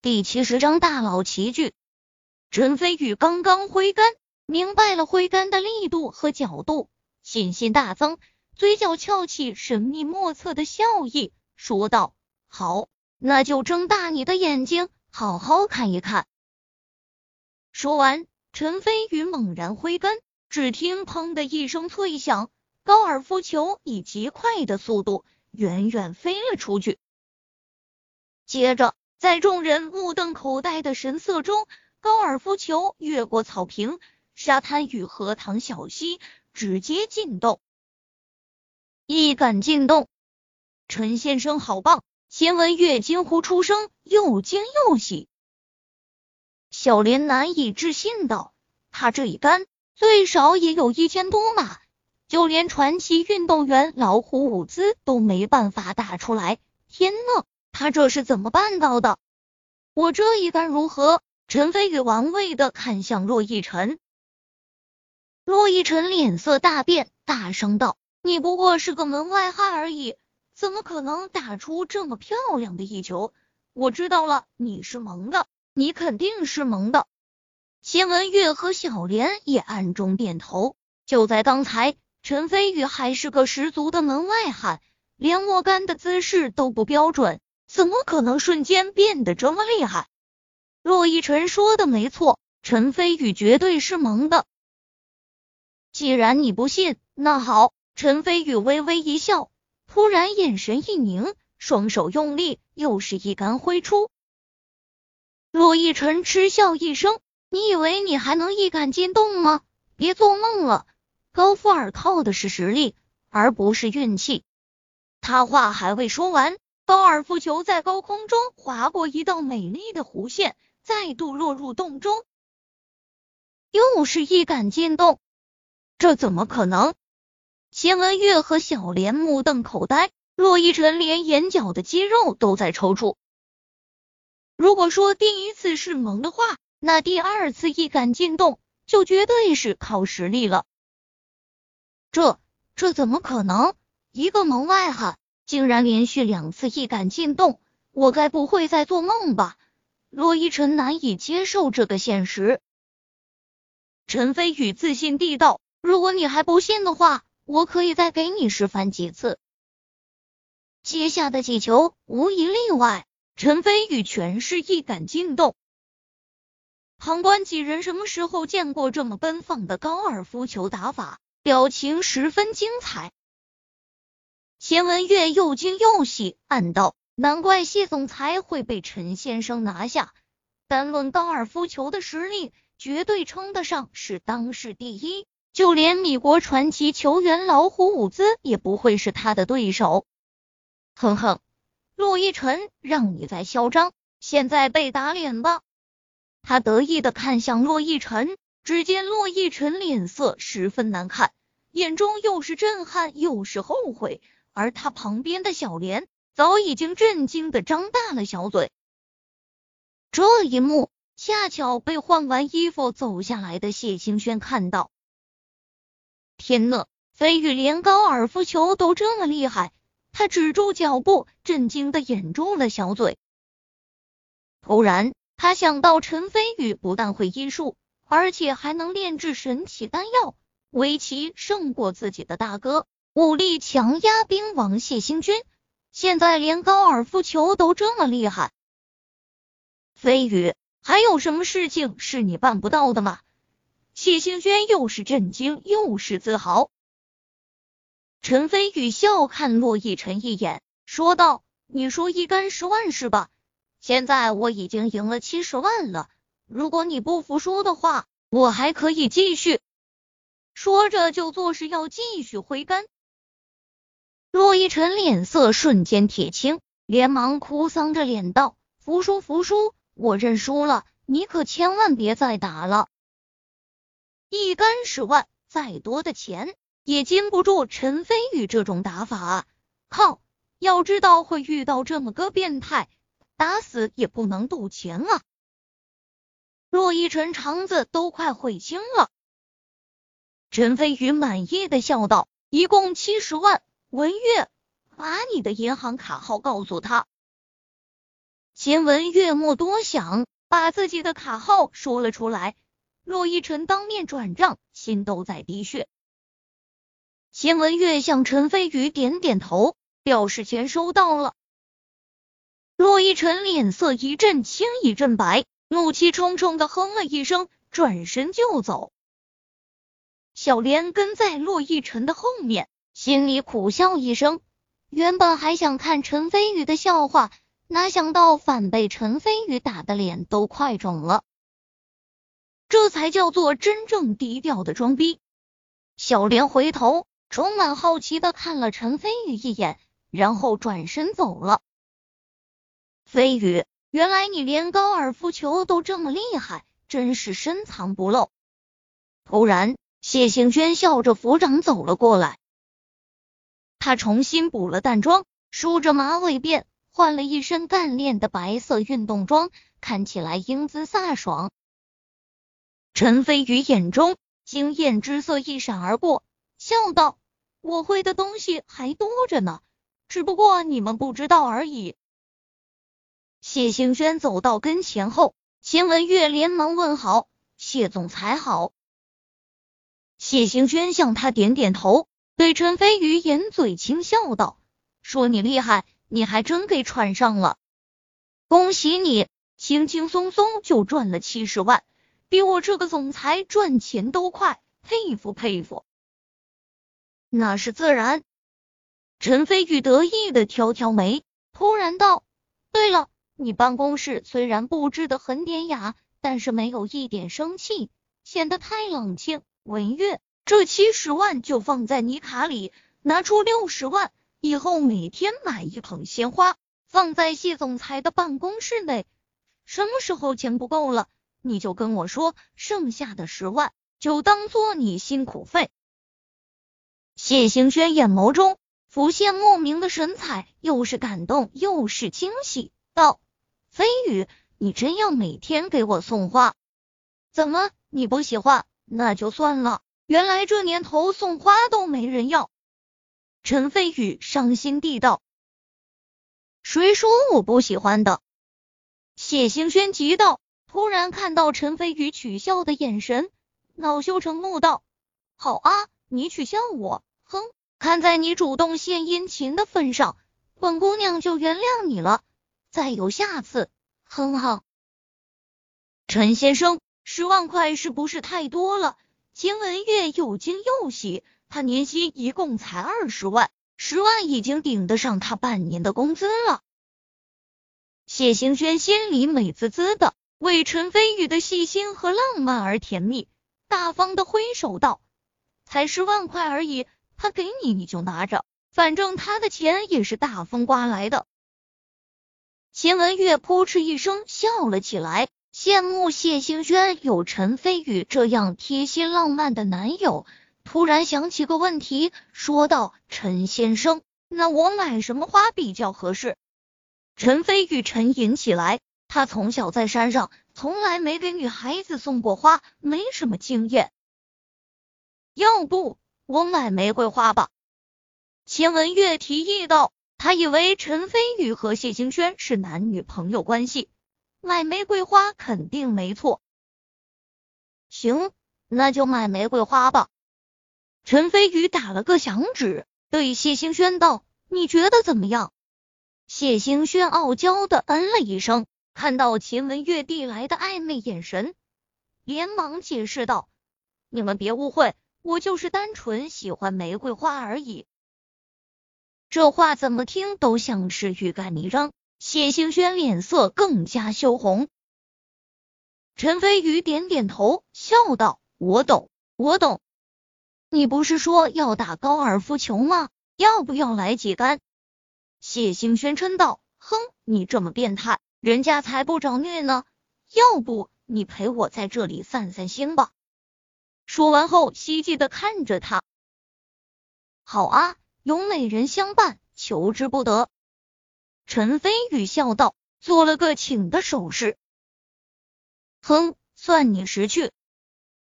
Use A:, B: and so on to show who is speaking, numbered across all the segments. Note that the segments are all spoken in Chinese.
A: 第七十章大佬齐聚。陈飞宇刚刚挥杆，明白了挥杆的力度和角度，信心大增，嘴角翘起神秘莫测的笑意，说道：“好，那就睁大你的眼睛，好好看一看。”说完，陈飞宇猛然挥杆，只听“砰”的一声脆响，高尔夫球以极快的速度远远飞了出去。接着，在众人目瞪口呆的神色中，高尔夫球越过草坪、沙滩与荷塘小溪，直接进洞，一杆进洞。陈先生好棒！钱文月惊呼出声，又惊又喜。小莲难以置信道：“他这一杆最少也有一千多码，就连传奇运动员老虎伍兹都没办法打出来。天呐！”他这是怎么办到的？我这一杆如何？陈飞宇玩味的看向洛逸晨，洛奕晨脸色大变，大声道：“你不过是个门外汉而已，怎么可能打出这么漂亮的一球？我知道了，你是蒙的，你肯定是蒙的。”秦文月和小莲也暗中点头。就在刚才，陈飞宇还是个十足的门外汉，连握杆的姿势都不标准。怎么可能瞬间变得这么厉害？洛一晨说的没错，陈飞宇绝对是蒙的。既然你不信，那好。陈飞宇微微一笑，突然眼神一凝，双手用力，又是一杆挥出。洛一晨嗤笑一声：“你以为你还能一杆进洞吗？别做梦了！高富尔靠的是实力，而不是运气。”他话还未说完。高尔夫球在高空中划过一道美丽的弧线，再度落入洞中，又是一杆进洞，这怎么可能？钱文月和小莲目瞪口呆，洛一晨连眼角的肌肉都在抽搐。如果说第一次是萌的话，那第二次一杆进洞就绝对是靠实力了。这这怎么可能？一个门外汉。竟然连续两次一杆进洞，我该不会在做梦吧？洛依晨难以接受这个现实。陈飞宇自信地道：“如果你还不信的话，我可以再给你示范几次。”接下的几球无一例外，陈飞宇全是一杆进洞。旁观几人什么时候见过这么奔放的高尔夫球打法？表情十分精彩。钱文月又惊又喜，暗道：难怪谢总裁会被陈先生拿下。单论高尔夫球的实力，绝对称得上是当世第一。就连米国传奇球员老虎伍兹也不会是他的对手。哼哼，陆一晨，让你再嚣张，现在被打脸吧！他得意的看向洛一晨，只见洛一晨脸色十分难看，眼中又是震撼又是后悔。而他旁边的小莲早已经震惊的张大了小嘴。这一幕恰巧被换完衣服走下来的谢清轩看到。天呐，飞宇连高尔夫球都这么厉害！他止住脚步，震惊的掩住了小嘴。突然，他想到陈飞宇不但会医术，而且还能炼制神奇丹药，围棋胜过自己的大哥。武力强压兵王谢星君，现在连高尔夫球都这么厉害。飞宇，还有什么事情是你办不到的吗？谢星轩又是震惊又是自豪。陈飞宇笑看洛逸晨一眼，说道：“你说一杆十万是吧？现在我已经赢了七十万了。如果你不服输的话，我还可以继续。”说着就作势要继续挥杆。洛一晨脸色瞬间铁青，连忙哭丧着脸道：“服输，服输，我认输了，你可千万别再打了。一杆十万，再多的钱也经不住陈飞宇这种打法啊！靠，要知道会遇到这么个变态，打死也不能赌钱啊！”洛一晨肠子都快悔青了。陈飞宇满意的笑道：“一共七十万。”文月，把你的银行卡号告诉他。秦文月莫多想，把自己的卡号说了出来。骆逸晨当面转账，心都在滴血。秦文月向陈飞宇点点头，表示钱收到了。骆逸晨脸色一阵青一阵白，怒气冲冲的哼了一声，转身就走。小莲跟在骆逸晨的后面，心里苦笑一声。原本还想看陈飞宇的笑话，哪想到反被陈飞宇打的脸都快肿了。这才叫做真正低调的装逼。小莲回头，充满好奇的看了陈飞宇一眼，然后转身走了。飞宇，原来你连高尔夫球都这么厉害，真是深藏不露。突然，谢兴轩笑着扶掌走了过来。他重新补了淡妆，梳着马尾辫，换了一身干练的白色运动装，看起来英姿飒爽。陈飞宇眼中惊艳之色一闪而过，笑道：“我会的东西还多着呢，只不过你们不知道而已。”谢兴轩走到跟前后，秦文月连忙问好：“谢总裁好。”谢兴轩向他点点头，对陈飞宇掩嘴轻笑道：“说你厉害，你还真给串上了，恭喜你，轻轻松松就赚了七十万。”比我这个总裁赚钱都快，佩服佩服。那是自然。陈飞宇得意的挑挑眉，突然道：“对了，你办公室虽然布置的很典雅，但是没有一点生气，显得太冷清。文月，这七十万就放在你卡里，拿出六十万，以后每天买一捧鲜花，放在谢总裁的办公室内。什么时候钱不够了？”你就跟我说，剩下的十万就当做你辛苦费。谢兴轩眼眸中浮现莫名的神采，又是感动又是惊喜，道：“飞宇，你真要每天给我送花？怎么你不喜欢？那就算了。原来这年头送花都没人要。”陈飞宇伤心地道：“谁说我不喜欢的？”谢兴轩急道。突然看到陈飞宇取笑的眼神，恼羞成怒道：“好啊，你取笑我，哼！看在你主动献殷勤的份上，本姑娘就原谅你了。再有下次，哼哼。”陈先生，十万块是不是太多了？秦文月又惊又喜，他年薪一共才二十万，十万已经顶得上他半年的工资了。谢行轩心里美滋滋的。为陈飞宇的细心和浪漫而甜蜜，大方的挥手道：“才十万块而已，他给你你就拿着，反正他的钱也是大风刮来的。”秦文月扑哧一声笑了起来，羡慕谢兴轩有陈飞宇这样贴心浪漫的男友。突然想起个问题，说道：“陈先生，那我买什么花比较合适？”陈飞宇沉吟起来。他从小在山上，从来没给女孩子送过花，没什么经验。要不我买玫瑰花吧？秦文月提议道。他以为陈飞宇和谢兴轩是男女朋友关系，买玫瑰花肯定没错。行，那就买玫瑰花吧。陈飞宇打了个响指，对谢兴轩道：“你觉得怎么样？”谢兴轩傲娇的嗯了一声。看到秦文月递来的暧昧眼神，连忙解释道：“你们别误会，我就是单纯喜欢玫瑰花而已。”这话怎么听都像是欲盖弥彰。谢兴轩脸色更加羞红。陈飞宇点点头，笑道：“我懂，我懂。你不是说要打高尔夫球吗？要不要来几杆？”谢兴轩嗔道：“哼，你这么变态！”人家才不找虐呢，要不你陪我在这里散散心吧。说完后，希冀的看着他。好啊，有美人相伴，求之不得。陈飞宇笑道，做了个请的手势。哼，算你识趣。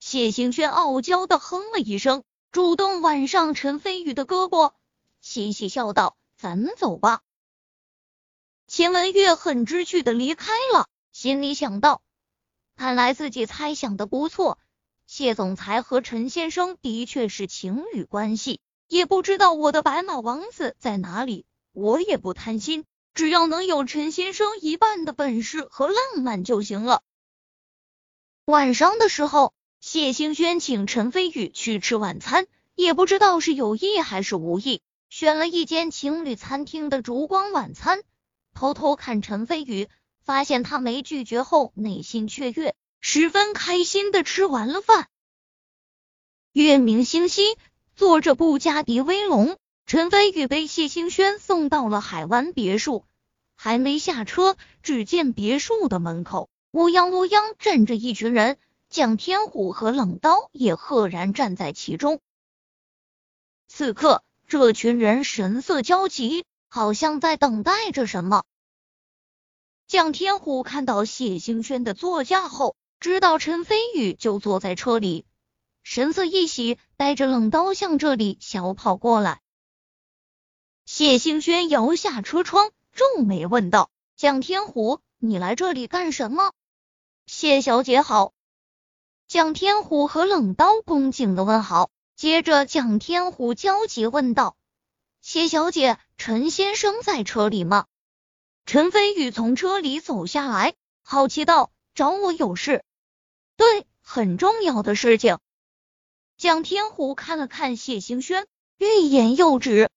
A: 谢行轩傲娇的哼了一声，主动挽上陈飞宇的胳膊，嘻嘻笑道：“咱们走吧。”秦文月很知趣的离开了，心里想到：看来自己猜想的不错，谢总裁和陈先生的确是情侣关系。也不知道我的白马王子在哪里，我也不贪心，只要能有陈先生一半的本事和浪漫就行了。晚上的时候，谢兴轩请陈飞宇去吃晚餐，也不知道是有意还是无意，选了一间情侣餐厅的烛光晚餐，偷偷看陈飞宇，发现他没拒绝后，内心雀跃，十分开心的吃完了饭。月明星稀。坐着布加迪威龙，陈飞宇被谢兴轩送到了海湾别墅。还没下车，只见别墅的门口乌泱乌泱站着一群人，蒋天虎和冷刀也赫然站在其中。此刻，这群人神色焦急，好像在等待着什么。蒋天虎看到谢兴轩的座驾后，知道陈飞宇就坐在车里。神色一喜，带着冷刀向这里小跑过来。谢兴轩摇下车窗，皱眉问道：“蒋天虎，你来这里干什么？”谢小姐好。蒋天虎和冷刀恭敬的问好。接着，蒋天虎焦急问道：“谢小姐，陈先生在车里吗？”陈飞宇从车里走下来，好奇道：“找我有事？”“对，很重要的事情。”蒋天虎看了看谢兴轩，欲言又止。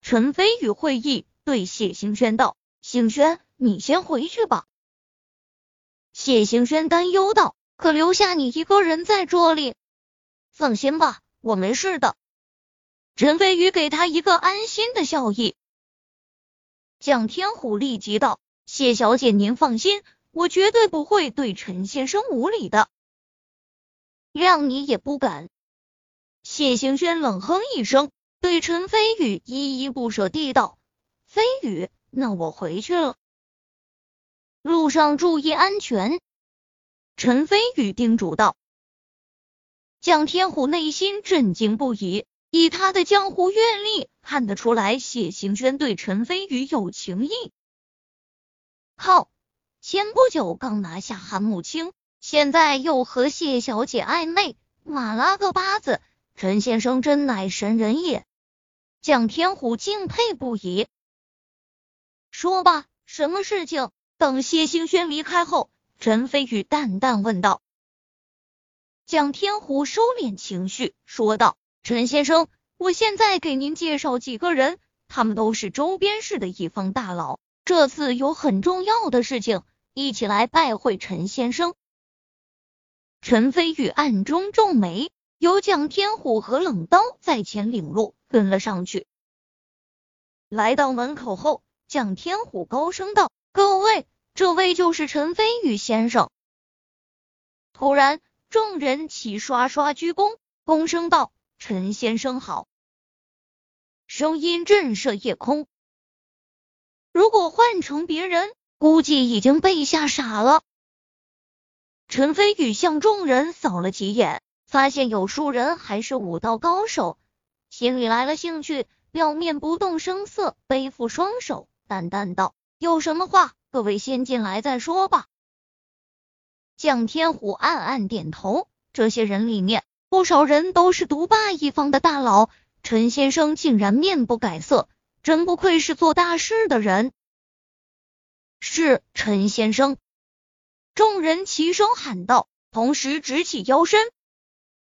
A: 陈飞宇会意，对谢兴轩道：“兴轩，你先回去吧。”谢兴轩担忧道：“可留下你一个人在这里？”放心吧，我没事的。陈飞宇给他一个安心的笑意。蒋天虎立即道：“谢小姐，您放心，我绝对不会对陈先生无礼的。”谅你也不敢。谢行轩冷哼一声，对陈飞宇依依不舍地道：“飞宇，那我回去了，路上注意安全。”陈飞宇叮嘱道。蒋天虎内心震惊不已，以他的江湖阅历，看得出来谢行轩对陈飞宇有情意。靠，前不久刚拿下韩慕清。现在又和谢小姐暧昧，马拉个巴子！陈先生真乃神人也，蒋天虎敬佩不已。说吧，什么事情？等谢兴轩离开后，陈飞宇淡淡问道。蒋天虎收敛情绪，说道：“陈先生，我现在给您介绍几个人，他们都是周边市的一方大佬，这次有很重要的事情，一起来拜会陈先生。”陈飞宇暗中皱眉，有蒋天虎和冷刀在前领路，跟了上去。来到门口后，蒋天虎高声道：“各位，这位就是陈飞宇先生。”突然，众人齐刷刷鞠躬，躬声道：“陈先生好。”声音震慑夜空。如果换成别人，估计已经被吓傻了。陈飞宇向众人扫了几眼，发现有数人还是武道高手，心里来了兴趣，表面不动声色，背负双手，淡淡道：“有什么话，各位先进来再说吧。”蒋天虎暗暗点头，这些人里面不少人都是独霸一方的大佬，陈先生竟然面不改色，真不愧是做大事的人。是陈先生。众人齐声喊道，同时直起腰身，